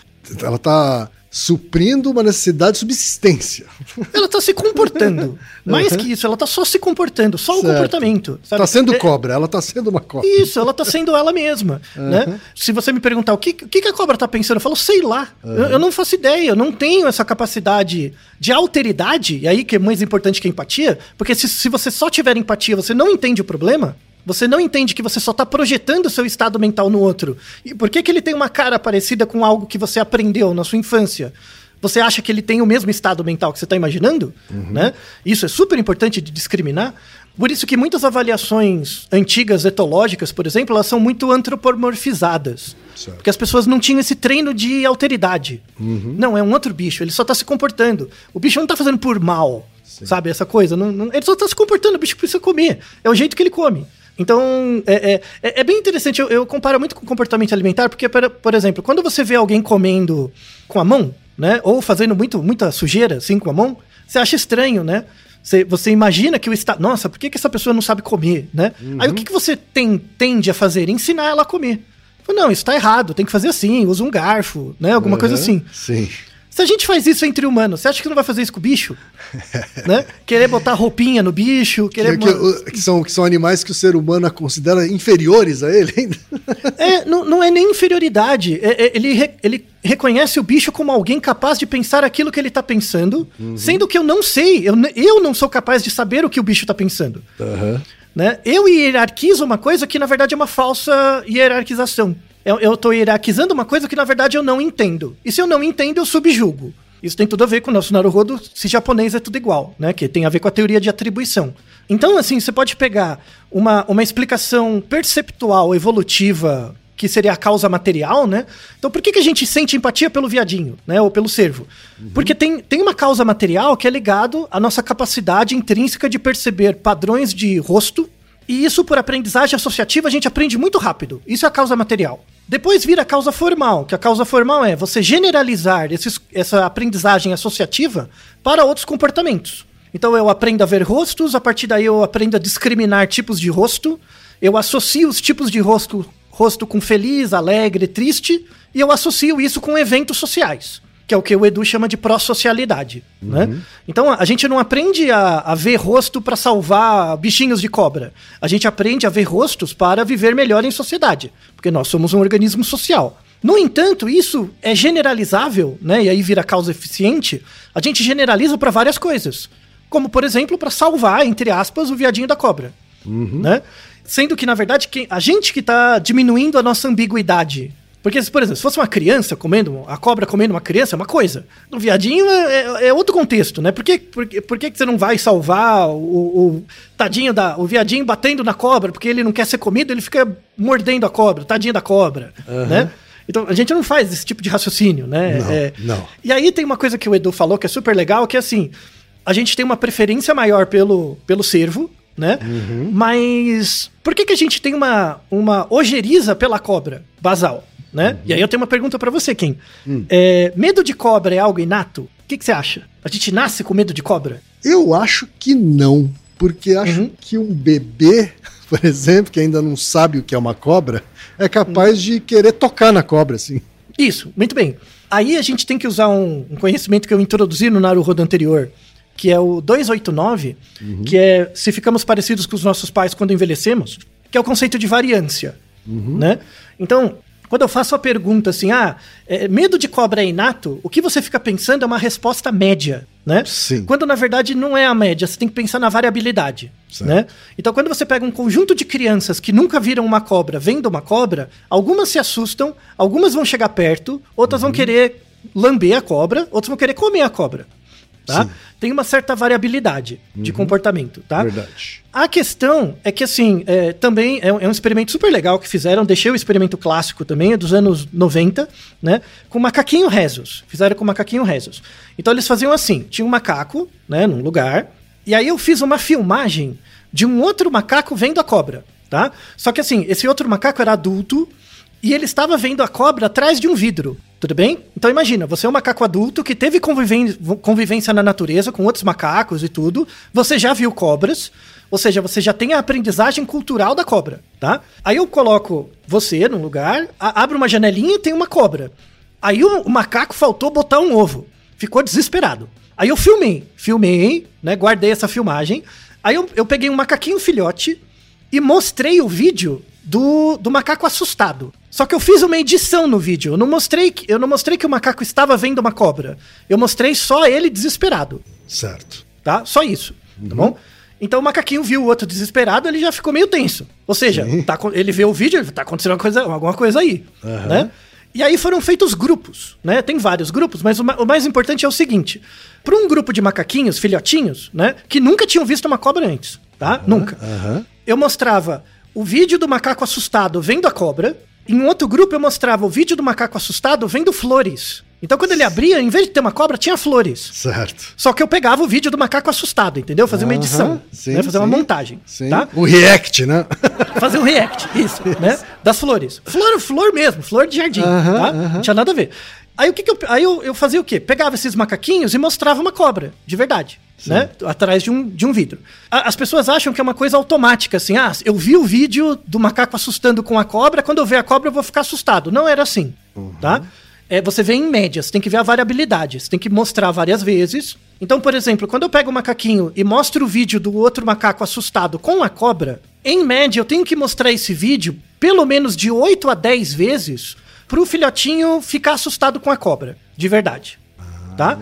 Ela tá suprindo uma necessidade de subsistência. Ela está se comportando. Mais uhum. que isso, ela está só se comportando, só certo. o comportamento. Está sendo é... cobra, ela está sendo uma cobra. Isso, ela está sendo ela mesma. Uhum. Né? Se você me perguntar o que, o que a cobra está pensando, eu falo, sei lá. Uhum. Eu, eu, não faço ideia, eu não tenho essa capacidade de alteridade, e aí que é mais importante que a empatia, porque se, se você só tiver empatia, você não entende o problema, Você não entende que você só está projetando seu estado mental no outro. E por que, que ele tem uma cara parecida com algo que você aprendeu na sua infância? Você acha que ele tem o mesmo estado mental que você está imaginando? Né? Isso é super importante de discriminar. Por isso que muitas avaliações antigas etológicas, por exemplo, elas são muito antropomorfizadas. Certo. Porque as pessoas não tinham esse treino de alteridade. Não, é um outro bicho, ele só está se comportando. O bicho não está fazendo por mal, sabe? Essa coisa. Não, não- ele só está se comportando, o bicho precisa comer. É o jeito que ele come. Então, é, é- é- é bem interessante. Eu, eu comparo muito com o comportamento alimentar, porque, por, por exemplo, quando você vê alguém comendo com a mão, né? Ou fazendo muito, muita sujeira assim com a mão, você acha estranho, né? Você, você imagina que o estado. Nossa, por que, que essa pessoa não sabe comer, né? Aí o que, que você tem, tende a fazer? Ensinar ela a comer. Fala, Não, isso tá errado, tem que fazer assim, usa um garfo, né? Alguma coisa Aham, assim. Sim. Se a gente faz isso entre humanos, você acha que não vai fazer isso com o bicho? né? Querer botar roupinha no bicho, Que, querer. que- o- que são, que são animais que o ser humano considera inferiores a ele ainda. É, não, não é nem inferioridade. É- é- ele, ele reconhece o bicho como alguém capaz de pensar aquilo que ele tá pensando, sendo que eu não sei. Eu, eu não sou capaz de saber o que o bicho tá pensando. Né? Eu hierarquizo uma coisa que na verdade é uma falsa hierarquização. Eu, eu tô hierarquizando uma coisa que na verdade eu não entendo. E se eu não entendo, eu subjugo. Isso tem tudo a ver com o nosso Naruhodo, se japonês é tudo igual, né? Que tem a ver com a teoria de atribuição. Então, assim, você pode pegar uma, uma explicação perceptual, evolutiva, que seria a causa material, né? Então, por que, que a gente sente empatia pelo viadinho, né? Ou pelo cervo? Porque tem, tem uma causa material que é ligado à nossa capacidade intrínseca de perceber padrões de rosto, e isso, por aprendizagem associativa, a gente aprende muito rápido. Isso é a causa material. Depois vira a causa formal, que a causa formal é você generalizar esses- essa aprendizagem associativa para outros comportamentos. Então eu aprendo a ver rostos, a partir daí eu aprendo a discriminar tipos de rosto, eu associo os tipos de rosto, rosto com feliz, alegre, triste, e eu associo isso com eventos sociais que é o que o Edu chama de pró-socialidade, né? Então a gente não aprende a, a ver rosto para salvar bichinhos de cobra. A gente aprende a ver rostos para viver melhor em sociedade, porque nós somos um organismo social. No entanto, isso é generalizável, né? E aí vira causa eficiente. A gente generaliza para várias coisas, como por exemplo para salvar entre aspas o viadinho da cobra, né? Sendo que na verdade a gente que está diminuindo a nossa ambiguidade porque, por exemplo, se fosse uma criança comendo, a cobra comendo uma criança, é uma coisa. No viadinho é, é outro contexto, né? Por que, por, por que que você não vai salvar o, o tadinho da. o viadinho batendo na cobra, porque ele não quer ser comido, ele fica mordendo a cobra, tadinho da cobra, né? Então a gente não faz esse tipo de raciocínio, né? Não, É, não. E aí tem uma coisa que o Edu falou que é super legal, que é assim, a gente tem uma preferência maior pelo, pelo cervo, né? Mas por que, que a gente tem uma, uma ojeriza pela cobra basal, né? E aí eu tenho uma pergunta pra você, Kim. É, medo de cobra é algo inato? O que, que você acha? A gente nasce com medo de cobra? Eu acho que não, porque acho Uhum. que um bebê, por exemplo, que ainda não sabe o que é uma cobra, é capaz de querer tocar na cobra, assim. Isso, muito bem. Aí a gente tem que usar um, um conhecimento que eu introduzi no Naruhodo anterior, que é o 289, que é se ficamos parecidos com os nossos pais quando envelhecemos, que é o conceito de variância, né? Então, quando eu faço a pergunta assim, ah, é, medo de cobra é inato, o que você fica pensando é uma resposta média, né? Sim. Quando na verdade não é a média, você tem que pensar na variabilidade, Certo. né? Então quando você pega um conjunto de crianças que nunca viram uma cobra, vendo uma cobra, algumas se assustam, algumas vão chegar perto, outras Uhum. vão querer lamber a cobra, outras vão querer comer a cobra, tá? Sim. Tem uma certa variabilidade de comportamento, tá? Verdade. A questão é que, assim, é, também é um, é um experimento super legal que fizeram, deixei o experimento clássico também, é dos anos 90, né? Com macaquinho rezos. Fizeram com macaquinho rezos. Então eles faziam assim: tinha um macaco, né, num lugar, e aí eu fiz uma filmagem de um outro macaco vendo a cobra, tá? Só que assim, esse outro macaco era adulto e ele estava vendo a cobra atrás de um vidro. Tudo bem? Então imagina, você é um macaco adulto que teve convivência na natureza com outros macacos e tudo. Você já viu cobras, ou seja, você já tem a aprendizagem cultural da cobra, tá? Aí eu coloco você num lugar, abro uma janelinha e tem uma cobra. Aí o, o macaco faltou botar um ovo. Ficou desesperado. Aí eu filmei, filmei, né? Guardei essa filmagem. Aí eu, eu peguei um macaquinho filhote e mostrei o vídeo do, do macaco assustado. Só que eu fiz uma edição no vídeo. Eu não mostrei que, eu não mostrei que o macaco estava vendo uma cobra. Eu mostrei só ele desesperado Certo. tá? Só isso, tá bom? Então o macaquinho viu o outro desesperado, ele já ficou meio tenso. Ou seja, tá ele vê o vídeo, tá acontecendo alguma coisa, alguma coisa aí, né? E aí foram feitos grupos, né? Tem vários grupos, mas o, ma- o mais importante é o seguinte: para um grupo de macaquinhos, filhotinhos, né, que nunca tinham visto uma cobra antes, tá? Nunca. Aham. Eu mostrava o vídeo do macaco assustado vendo a cobra. Em outro grupo eu mostrava o vídeo do macaco assustado vendo flores. Então quando ele abria, em vez de ter uma cobra, tinha flores. Certo. Só que eu pegava o vídeo do macaco assustado, entendeu? Fazer uma edição, sim, né? fazer uma sim. montagem, Sim. tá? O react, né? Fazer um react, isso, né? Das flores. Flor, flor mesmo, flor de jardim, Aham, tá? aham. Não tinha nada a ver. Aí o que, que eu, aí eu, eu fazia o quê? Pegava esses macaquinhos e mostrava uma cobra, de verdade, né? Atrás de um, de um vidro. A- as pessoas acham que é uma coisa automática, assim, ah, eu vi o vídeo do macaco assustando com a cobra, quando eu ver a cobra eu vou ficar assustado. Não era assim, tá? É, você vê em média, você tem que ver a variabilidade, você tem que mostrar várias vezes. Então, por exemplo, quando eu pego o macaquinho e mostro o vídeo do outro macaco assustado com a cobra, em média eu tenho que mostrar esse vídeo pelo menos de 8 a 10 vezes pro filhotinho ficar assustado com a cobra, de verdade. Tá?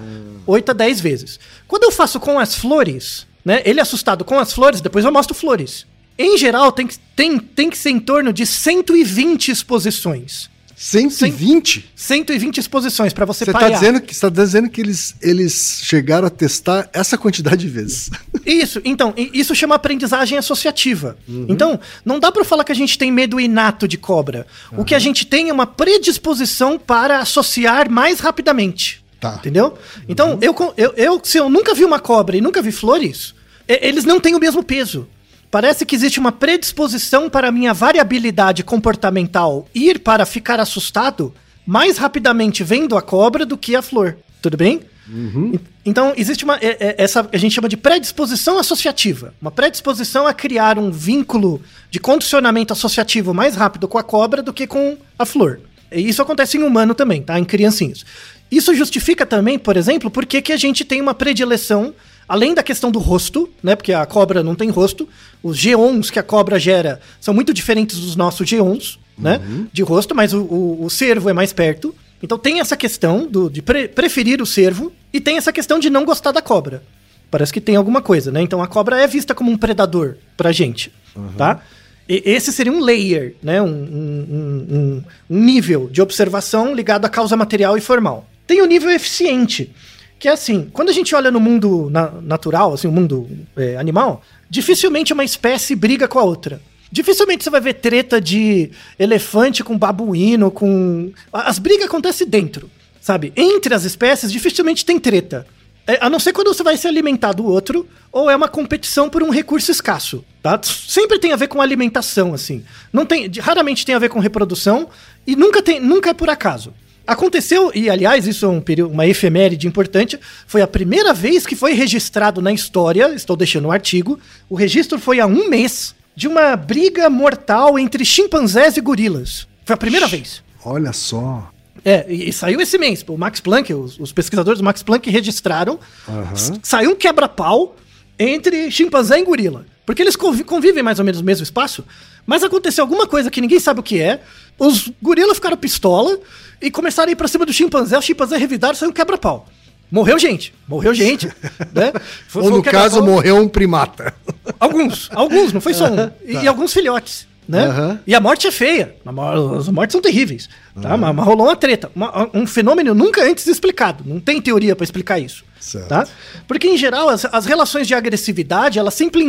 8 a 10 vezes. Quando eu faço com as flores, né? Ele assustado com as flores, depois eu mostro flores. Em geral, tem que, tem, tem que ser em torno de 120 exposições. 120? 120 exposições pra você, Você tá parear. dizendo que, você tá dizendo que eles, eles chegaram a testar essa quantidade de vezes. Isso, então, isso chama aprendizagem associativa. Então, não dá pra falar que a gente tem medo inato de cobra. O que a gente tem é uma predisposição para associar mais rapidamente. Tá. Entendeu? Então, eu, co- eu, eu, se eu nunca vi uma cobra e nunca vi flores, eles não têm o mesmo peso. Parece que existe uma predisposição para minha variabilidade comportamental ir para ficar assustado mais rapidamente vendo a cobra do que a flor. Tudo bem? En- Então, existe uma. é- é- essa a gente chama de predisposição associativa. Uma predisposição a criar um vínculo de condicionamento associativo mais rápido com a cobra do que com a flor. E isso acontece em humano também, tá? Em criancinhos. Isso justifica também, por exemplo, por que a gente tem uma predileção, além da questão do rosto, né? Porque a cobra não tem rosto. Os geons que a cobra gera são muito diferentes dos nossos geons, né? De rosto, mas o, o, o cervo é mais perto. Então tem essa questão do, de pre- preferir o cervo e tem essa questão de não gostar da cobra. Parece que tem alguma coisa, né? Então a cobra é vista como um predador pra gente, tá? E esse seria um layer, né? Um- um- um- um nível de observação ligado à causa material e formal. Tem o nível eficiente, que é assim, quando a gente olha no mundo na- natural, assim, o mundo é, animal, dificilmente uma espécie briga com a outra. Dificilmente você vai ver treta de elefante com babuíno, com. As brigas acontecem dentro, sabe? Entre as espécies, dificilmente tem treta. É, a não ser quando você vai se alimentar do outro, ou é uma competição por um recurso escasso, tá? Sempre tem a ver com alimentação, assim. Não tem, raramente tem a ver com reprodução e nunca tem, nunca é por acaso. Aconteceu, e aliás, isso é um período, uma efeméride importante, foi a primeira vez que foi registrado na história, estou deixando o artigo, o registro foi há um mês, de uma briga mortal entre chimpanzés e gorilas. Foi a primeira vez. Olha só. É, e, e saiu esse mês. O Max Planck, os, os pesquisadores do Max Planck registraram. s- Saiu um quebra-pau entre chimpanzé e gorila. Porque eles convi- convivem mais ou menos no mesmo espaço. Mas aconteceu alguma coisa que ninguém sabe o que é. Os gorilas ficaram pistola e começaram a ir pra cima do chimpanzé. Os chimpanzés revidaram saiu um quebra-pau. Morreu gente. Morreu gente. né? Foi- Ou um no caso, morreu um primata. Alguns, alguns, não foi só um. E, e alguns filhotes, né? Aham. E a morte é feia. As mortes são terríveis. Tá? Mas, mas rolou uma treta. Uma- um fenômeno nunca antes explicado. Não tem teoria pra explicar isso. Certo. Tá? Porque, em geral, as, as relações de agressividade, elas sempre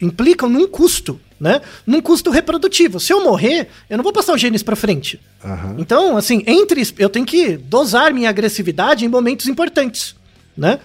implicam num custo, né? Num custo reprodutivo. Se eu morrer, eu não vou passar os genes pra frente. Aham. Então, assim, entre eu tenho que dosar minha agressividade em momentos importantes, né?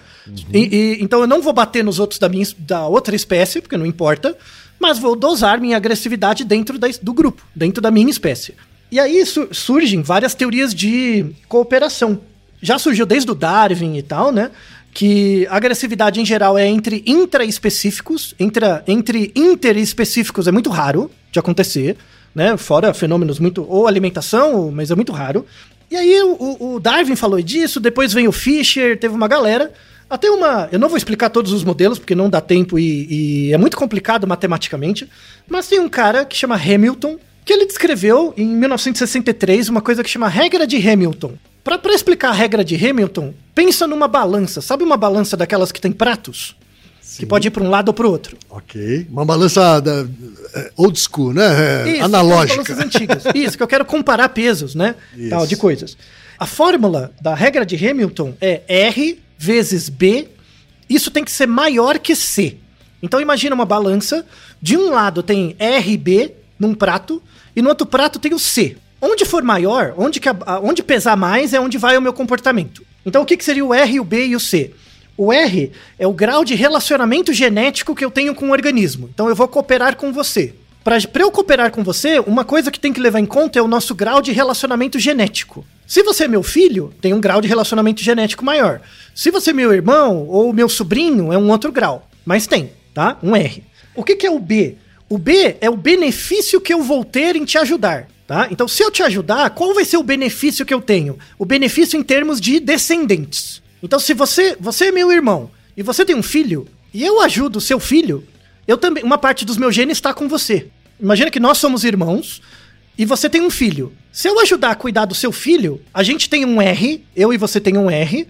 E, e- então eu não vou bater nos outros da minha da outra espécie, porque não importa, mas vou dosar minha agressividade dentro da do grupo, dentro da minha espécie. E aí su- surgem várias teorias de cooperação. Já surgiu desde o Darwin e tal, né? Que a agressividade em geral é entre intraespecíficos, entre, entre interespecíficos é muito raro de acontecer, né? Fora fenômenos muito. ou alimentação, mas é muito raro. E aí o, o- Darwin falou disso, depois vem o Fischer, teve uma galera. Até uma. Eu não vou explicar todos os modelos, porque não dá tempo e, e é muito complicado matematicamente. Mas tem um cara que chama Hamilton, que ele descreveu em 1963 uma coisa que chama regra de Hamilton. Pra pra explicar a regra de Hamilton, pensa numa balança. Sabe uma balança daquelas que tem pratos? que pode ir para um lado ou para o outro. Ok. Uma balança da, é, old school, né? É, Isso, Analógica. balanças antigas. Isso, que eu quero comparar pesos, né? Isso. Tal, de coisas. A fórmula da regra de Hamilton é R vezes B. Isso tem que ser maior que C. Então imagina uma balança. De um lado tem R e B num prato e no outro prato tem o C. Onde for maior, onde, a- onde pesar mais é onde vai o meu comportamento. Então o que, que seria o R, o B e o C? O R é o grau de relacionamento genético que eu tenho com o organismo. Então eu vou cooperar com você. Para eu cooperar com você, uma coisa que tem que levar em conta é o nosso grau de relacionamento genético. Se você é meu filho, tem um grau de relacionamento genético maior. Se você é meu irmão ou meu sobrinho, é um outro grau. Mas tem, tá? Um R. O que, que é o B? O B é o benefício que eu vou ter em te ajudar. Tá? Então, se eu te ajudar, qual vai ser o benefício que eu tenho? O benefício em termos de descendentes. Então, se você, você é meu irmão e você tem um filho, e eu ajudo o seu filho, eu também, uma parte dos meus genes está com você. Imagina que nós somos irmãos e você tem um filho. Se eu ajudar a cuidar do seu filho, a gente tem um R, eu e você tem um R,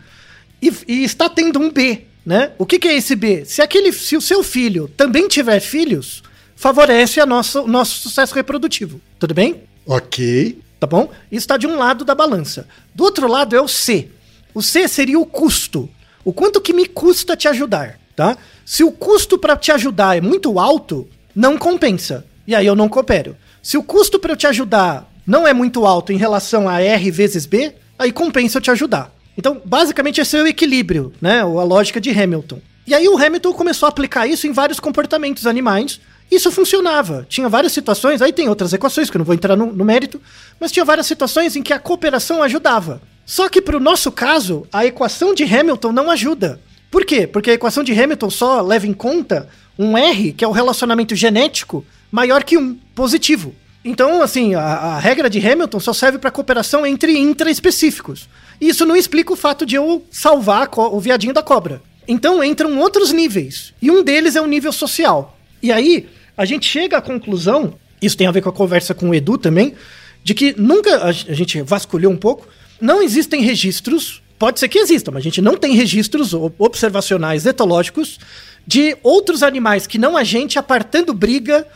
e, e está tendo um B, né? O que, que é esse B? Se aquele, se o seu filho também tiver filhos, favorece o nosso sucesso reprodutivo. Tudo bem? Ok. Tá bom? Isso está de um lado da balança. Do outro lado é o C. O C seria o custo. O quanto que me custa te ajudar, tá? Se o custo para te ajudar é muito alto, não compensa. E aí eu não coopero. Se o custo para eu te ajudar não é muito alto em relação a R vezes B, aí compensa eu te ajudar. Então, basicamente, esse é o equilíbrio, né? Ou a lógica de Hamilton. E aí o Hamilton começou a aplicar isso em vários comportamentos animais. Isso funcionava. Tinha várias situações, aí tem outras equações que eu não vou entrar no, no mérito, mas tinha várias situações em que a cooperação ajudava. Só que para o nosso caso, a equação de Hamilton não ajuda. Por quê? Porque a equação de Hamilton só leva em conta um R, que é o relacionamento genético, maior que um, positivo. Então, assim, a, a regra de Hamilton só serve para cooperação entre intraespecíficos. E isso não explica o fato de eu salvar o viadinho da cobra. Então entram outros níveis. E um deles é o nível social. E aí, a gente chega à conclusão, isso tem a ver com a conversa com o Edu também, de que nunca, a, gente vasculhou um pouco, não existem registros, pode ser que existam, mas a gente não tem registros observacionais etológicos de outros animais que não a gente apartando briga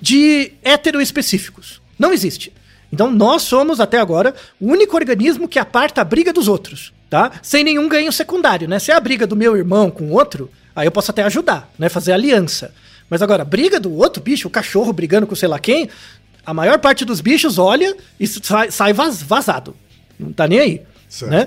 de heteroespecíficos. Não existe. Então nós somos, até agora, o único organismo que aparta a briga dos outros, tá? Sem nenhum ganho secundário, né? Se é a briga do meu irmão com outro, aí eu posso até ajudar, né? Fazer aliança. Mas agora, briga do outro bicho, o cachorro brigando com sei lá quem, a maior parte dos bichos olha e sai, sai vaz- vazado. Não tá nem aí, Certo. né?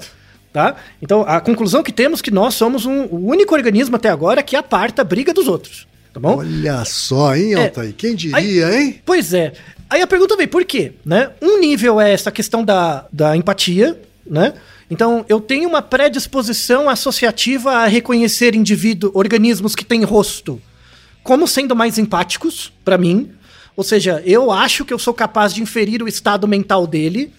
Tá? Então, a conclusão que temos é que nós somos um- o único organismo até agora que aparta a briga dos outros, tá bom? Olha só, hein, É. Altair? Quem diria, hein? Pois é. Aí a pergunta vem, por quê? Né? Um nível é essa questão da, da empatia, né? Então, eu tenho uma predisposição associativa a reconhecer indivíduo, organismos que têm rosto como sendo mais empáticos pra mim. Ou seja, eu acho que eu sou capaz de inferir o estado mental dele.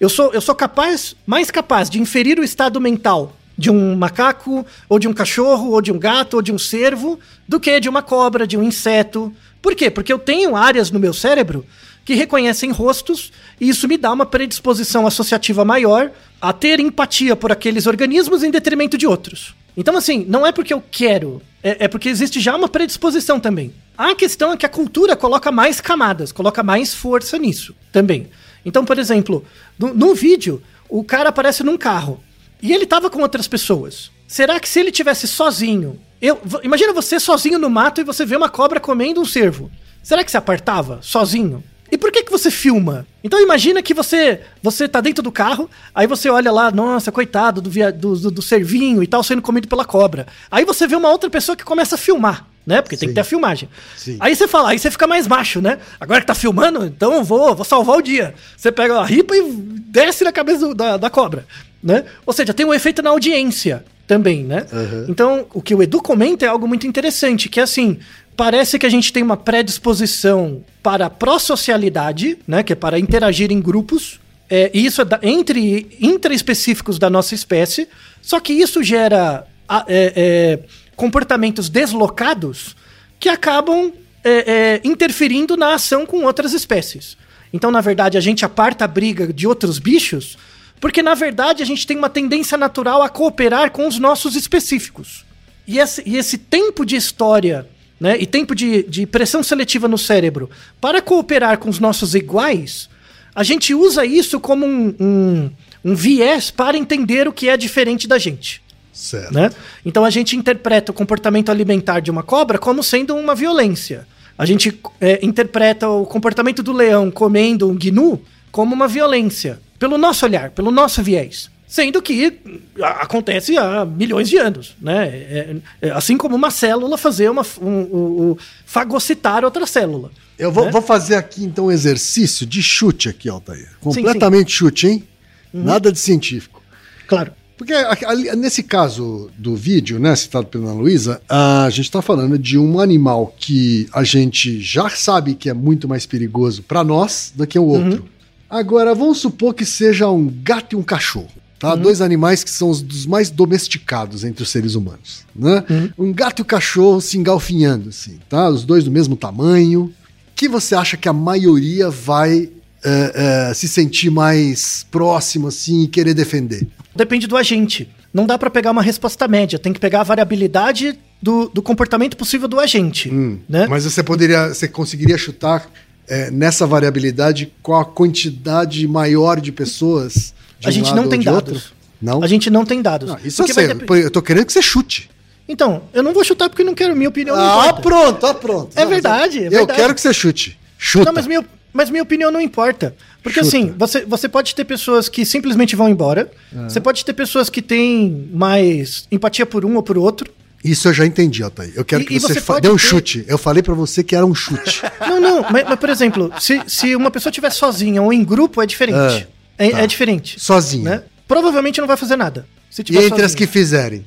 Eu sou, eu sou capaz, mais capaz de inferir o estado mental de um macaco, ou de um cachorro, ou de um gato, ou de um cervo, do que de uma cobra, de um inseto. Por quê? Porque eu tenho áreas no meu cérebro que reconhecem rostos e isso me dá uma predisposição associativa maior a ter empatia por aqueles organismos em detrimento de outros. Então, assim, não é porque eu quero, é, é porque existe já uma predisposição também. A questão é que a cultura coloca mais camadas, coloca mais força nisso também. Então, por exemplo, no, vídeo, o cara aparece num carro e ele tava com outras pessoas. Será que se ele tivesse sozinho, eu, imagina você sozinho no mato e você vê uma cobra comendo um cervo. Será que você apartava sozinho? E por que que você filma? Então imagina que você você tá dentro do carro, aí você olha lá, nossa, coitado do, via, do, do, do cervinho e tal sendo comido pela cobra. Aí você vê uma outra pessoa que começa a filmar, né? Porque tem Sim. que ter a filmagem. Sim. Aí você fala, aí você fica mais macho, né? Agora que tá filmando, então eu vou, vou salvar o dia. Você pega a ripa e desce na cabeça da, da cobra, né? Ou seja, tem um efeito na audiência também, né? Então, o que o Edu comenta é algo muito interessante, que é assim, parece que a gente tem uma predisposição para a pró-socialidade, né? Que é para interagir em grupos, é, e isso é da- entre intraespecíficos da nossa espécie, só que isso gera a- é, é, comportamentos deslocados que acabam é, é, interferindo na ação com outras espécies. Então, na verdade, a gente aparta a briga de outros bichos, porque na verdade a gente tem uma tendência natural a cooperar com os nossos específicos. E esse, e esse tempo de história né, e tempo de, de pressão seletiva no cérebro para cooperar com os nossos iguais, a gente usa isso como um, um, um viés para entender o que é diferente da gente. Certo. Né? Então a gente interpreta o comportamento alimentar de uma cobra como sendo uma violência. A gente é, interpreta o comportamento do leão comendo um gnu como uma violência, pelo nosso olhar, pelo nosso viés. Sendo que acontece há milhões de anos, né? É- é assim como uma célula fazer uma um, um- um- fagocitar outra célula. Eu vou, né? vou fazer aqui então um exercício de chute aqui, Altair. Completamente chute, hein? Uhum. Nada de científico. Claro. Porque ali- nesse caso do vídeo, né, citado pela Ana Luísa, a gente está falando de um animal que a gente já sabe que é muito mais perigoso para nós do que o outro. Agora, vamos supor que seja um gato e um cachorro. Tá? Dois animais que são os dos mais domesticados entre os seres humanos. Né? Um gato e um cachorro se engalfinhando, assim, tá? Os dois do mesmo tamanho. que você acha que a maioria vai é, é, se sentir mais próximo, assim, e querer defender? Depende do agente. Não dá pra pegar uma resposta média. Tem que pegar a variabilidade do, do comportamento possível do agente. né? Hum, Mas você poderia, você conseguiria chutar é, nessa variabilidade qual a quantidade maior de pessoas? A gente não tem dados. outro? Não. A gente não tem dados. Não, isso eu sei. dep- Eu tô querendo que você chute. Então, eu não vou chutar porque não quero. Minha opinião Ah, pronto, ah, pronto. É Não, verdade, Eu, é eu verdade. quero que você chute. Chuta. Não, mas minha, mas minha opinião não importa. Porque Chuta. assim, você, você pode ter pessoas que simplesmente vão embora. Você pode ter pessoas que têm mais empatia por um ou por outro. Isso eu já entendi, Altair. Eu quero E- que você, você dê um ter- chute. Eu falei pra você que era um chute. Não, não, mas, mas, por exemplo, se, se uma pessoa estiver sozinha ou em grupo, é diferente. É, tá. é diferente. Sozinha. Né? Provavelmente não vai fazer nada. Se E tiver entre as sozinha. que fizerem.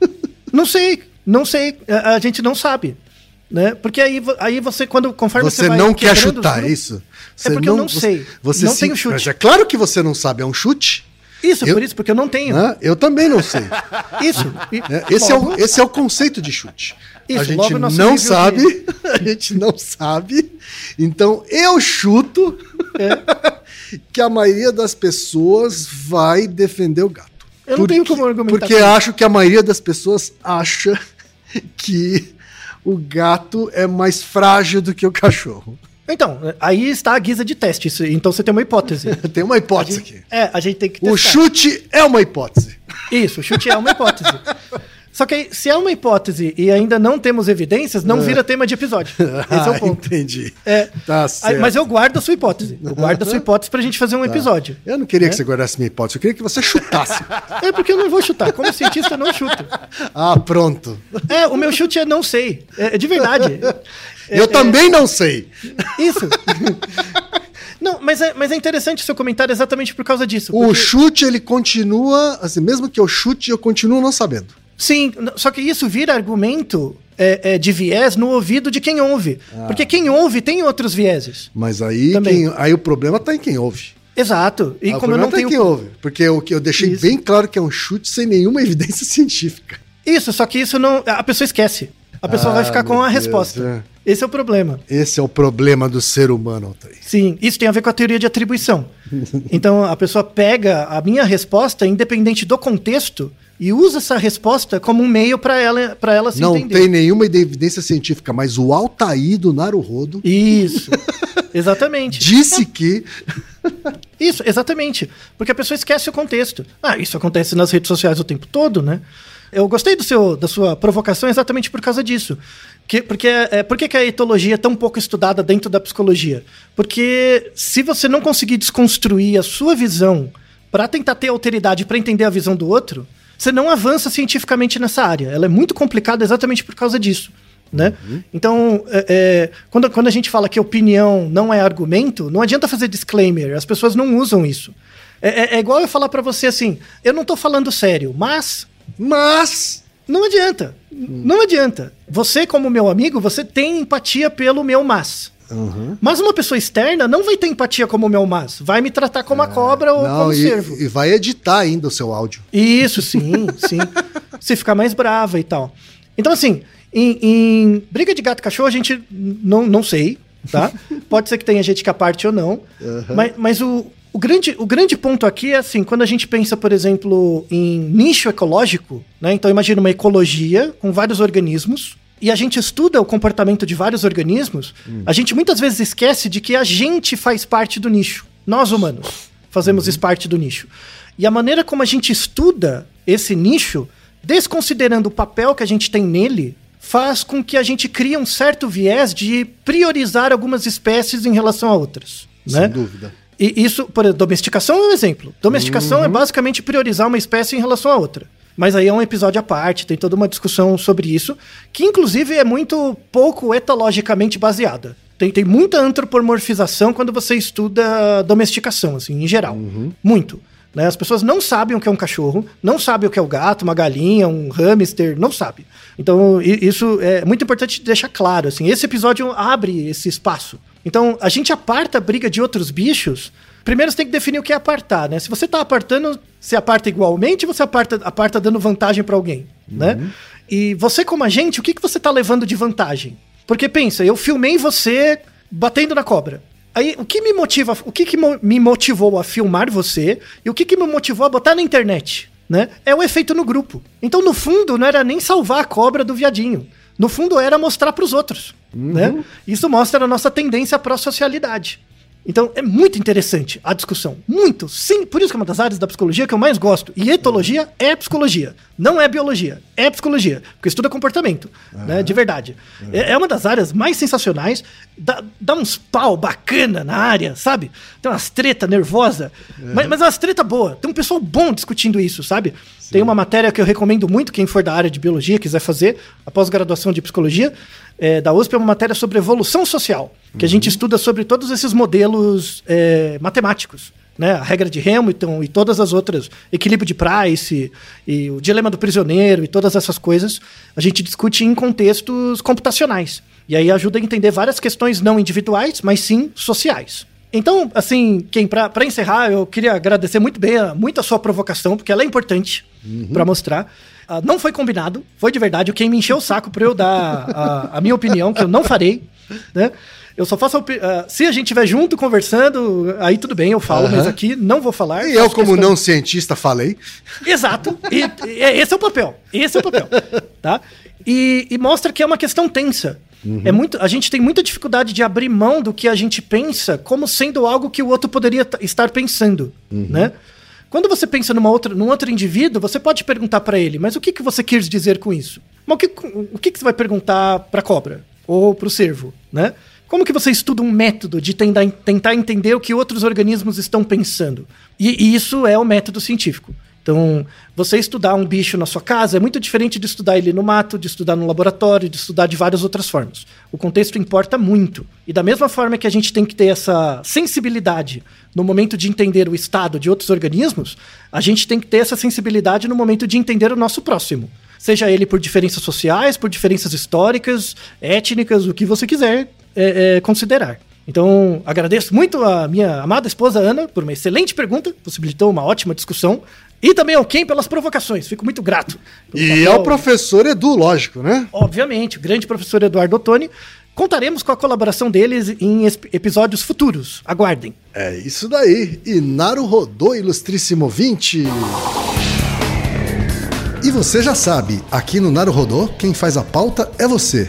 Não sei, não sei. A, a gente não sabe. Né? Porque aí, aí você, quando conforme você, Você vai não quer chutar, é grupos- isso? É porque eu não você- sei. Você Não se- tenho chute. Mas é claro que você não sabe, é um chute. Isso, Eu- por isso, porque eu não tenho. né? Eu também não sei. Isso. E É, esse, é o, esse é o conceito de chute. a Isso, gente logo nosso não sabe, a gente não sabe. Então eu chuto É. que a maioria das pessoas vai defender o gato. Eu não tenho como argumentar Porque acho que a maioria das pessoas acha que o gato é mais frágil do que o cachorro. Então, aí está a guisa de teste. Isso, então você tem uma hipótese. Tem uma hipótese aqui. É, a gente tem que O testar. chute é uma hipótese. Isso, o chute é uma hipótese. Só que aí, se é uma hipótese e ainda não temos evidências, não vira tema de episódio. Esse é o ponto. Entendi. É. Tá certo. mas eu guardo a sua hipótese. Eu guardo a sua hipótese pra gente fazer um episódio. Eu não queria É? que você guardasse minha hipótese, eu queria que você chutasse. É porque eu não vou chutar. Como cientista, eu não chuto. ah, pronto. É, o meu chute é não sei. É, é de verdade. É, eu é, também não sei. Isso. Não, mas é, mas é interessante o seu comentário exatamente por causa disso. O porque- chute, ele continua, assim, mesmo que eu chute, eu continuo não sabendo. Sim, só que isso vira argumento é, é, de viés no ouvido de quem ouve. Ah. Porque quem ouve tem outros vieses. Mas aí, quem- aí o problema tá em quem ouve. Exato. E Ah, o como eu problema não tá tenho. em quem ouve. Porque o que eu deixei Isso. bem claro que é um chute sem nenhuma evidência científica. Isso, só que isso não. A pessoa esquece. A pessoa Ah, vai ficar com a Deus, resposta. Esse é o problema. Esse é o problema do ser humano, Altair. Sim, isso tem a ver com a teoria de atribuição. então a pessoa pega a minha resposta, independente do contexto, e usa essa resposta como um meio para ela, pra ela se não entender. tem nenhuma evidência científica, mas o Altair do Naruhodo Isso. Exatamente. disse que Isso, exatamente. Porque a pessoa esquece o contexto. Ah, isso acontece nas redes sociais o tempo todo, né? Eu gostei do seu, da sua provocação exatamente por causa disso. Que, porque é, por que, que a etologia é tão pouco estudada dentro da psicologia? Porque se você não conseguir desconstruir a sua visão para tentar ter alteridade para entender a visão do outro, você não avança cientificamente nessa área. Ela é muito complicada exatamente por causa disso. Né? Então, é, é, quando, quando a gente fala que opinião não é argumento, não adianta fazer disclaimer, as pessoas não usam isso. É, é- é igual eu falar pra você assim: eu não tô falando sério, mas Mas não adianta. Não adianta. Você, como meu amigo, você tem empatia pelo meu mas. Mas uma pessoa externa não vai ter empatia como o meu mas. Vai me tratar como a cobra ou não, como e, servo. e vai editar ainda o seu áudio. Isso, sim, sim. Se ficar mais brava e tal. Então, assim, em, em briga de gato e cachorro, a gente não, não sei, tá? Pode ser que tenha gente que aparte ou não. Mas, mas o, O grande, o grande ponto aqui é assim, quando a gente pensa, por exemplo, em nicho ecológico, né? Então imagina uma ecologia com vários organismos, e a gente estuda o comportamento de vários organismos, a gente muitas vezes esquece de que a gente faz parte do nicho. Nós humanos fazemos isso parte do nicho. E a maneira como a gente estuda esse nicho, desconsiderando o papel que a gente tem nele, faz com que a gente crie um certo viés de priorizar algumas espécies em relação a outras. Sem Né? dúvida. E isso, por exemplo, domesticação é um exemplo. Domesticação é basicamente priorizar uma espécie em relação a outra. Mas aí é um episódio à parte, tem toda uma discussão sobre isso, que inclusive é muito pouco etologicamente baseada. Tem, tem muita antropomorfização quando você estuda domesticação, assim, em geral. Muito. Né? As pessoas não sabem o que é um cachorro, não sabem o que é o gato, uma galinha, um hamster, não sabe. Então, isso é muito importante deixar claro. Assim, esse episódio abre esse espaço. Então, a gente aparta a briga de outros bichos. Primeiro você tem que definir o que é apartar, né? Se você tá apartando, você aparta igualmente você aparta, aparta dando vantagem para alguém, né? E você como agente, o que, que você tá levando de vantagem? Porque pensa, eu filmei você batendo na cobra. Aí, o que me motiva, o que, que mo- me motivou a filmar você e o que, que me motivou a botar na internet, né? É o efeito no grupo. Então, no fundo, não era nem salvar a cobra do viadinho. No fundo, era mostrar para os outros, né? Isso mostra a nossa tendência para a socialidade. Então, é muito interessante a discussão. Muito. Sim, por isso que é uma das áreas da psicologia que eu mais gosto. E etologia é psicologia. Não é biologia. É psicologia. Porque estuda comportamento. Né, de verdade. É, é uma das áreas mais sensacionais. Dá, dá uns pau bacana na área, sabe? Tem umas treta nervosa. Mas, mas é umas treta boa. Tem um pessoal bom discutindo isso, sabe? Tem uma matéria que eu recomendo muito, quem for da área de biologia, quiser fazer, a pós-graduação de psicologia, é, da USP, é uma matéria sobre evolução social, que a gente estuda sobre todos esses modelos é, matemáticos. Né, a regra de Hamilton e todas as outras, equilíbrio de Price e o dilema do prisioneiro e todas essas coisas, a gente discute em contextos computacionais. E aí ajuda a entender várias questões não individuais, mas sim sociais. Então, assim, quem para encerrar, eu queria agradecer muito bem, a- muito a sua provocação, porque ela é importante pra mostrar. Ah, não foi combinado, foi de verdade. Quem me encheu o saco pra eu dar a, a minha opinião, que eu não farei, né? Eu só faço a ah, se a gente estiver junto conversando, aí tudo bem, eu falo, Aham. mas aqui não vou falar. E eu, como não cientista, falei. Exato. E, e esse é o papel. Esse é o papel. Tá? E, e mostra que é uma questão tensa. É muito, a gente tem muita dificuldade de abrir mão do que a gente pensa como sendo algo que o outro poderia estar pensando, né? Quando você pensa numa outra, num outro indivíduo, você pode perguntar pra ele, mas o que, que você quis dizer com isso? Mas o que, o que, que você vai perguntar pra cobra? Ou pro cervo, né? Como que você estuda um método de tentar, tentar entender o que outros organismos estão pensando? E, e isso é o método científico. Então, você estudar um bicho na sua casa é muito diferente de estudar ele no mato, de estudar no laboratório, de estudar de várias outras formas. O contexto importa muito. E da mesma forma que a gente tem que ter essa sensibilidade no momento de entender o estado de outros organismos, a gente tem que ter essa sensibilidade no momento de entender o nosso próximo. Seja ele por diferenças sociais, por diferenças históricas, étnicas, o que você quiser é, é, considerar. Então, agradeço muito a minha amada esposa Ana por uma excelente pergunta, possibilitou uma ótima discussão. E também ao Ken pelas provocações. Fico muito grato. E ao professor Edu, lógico, né? Obviamente, o grande professor Eduardo Ottoni. Contaremos com a colaboração deles em episódios futuros. Aguardem. É isso daí. E Naru rodou, ilustríssimo 20. E você já sabe, aqui no Naru Rodô, quem faz a pauta é você.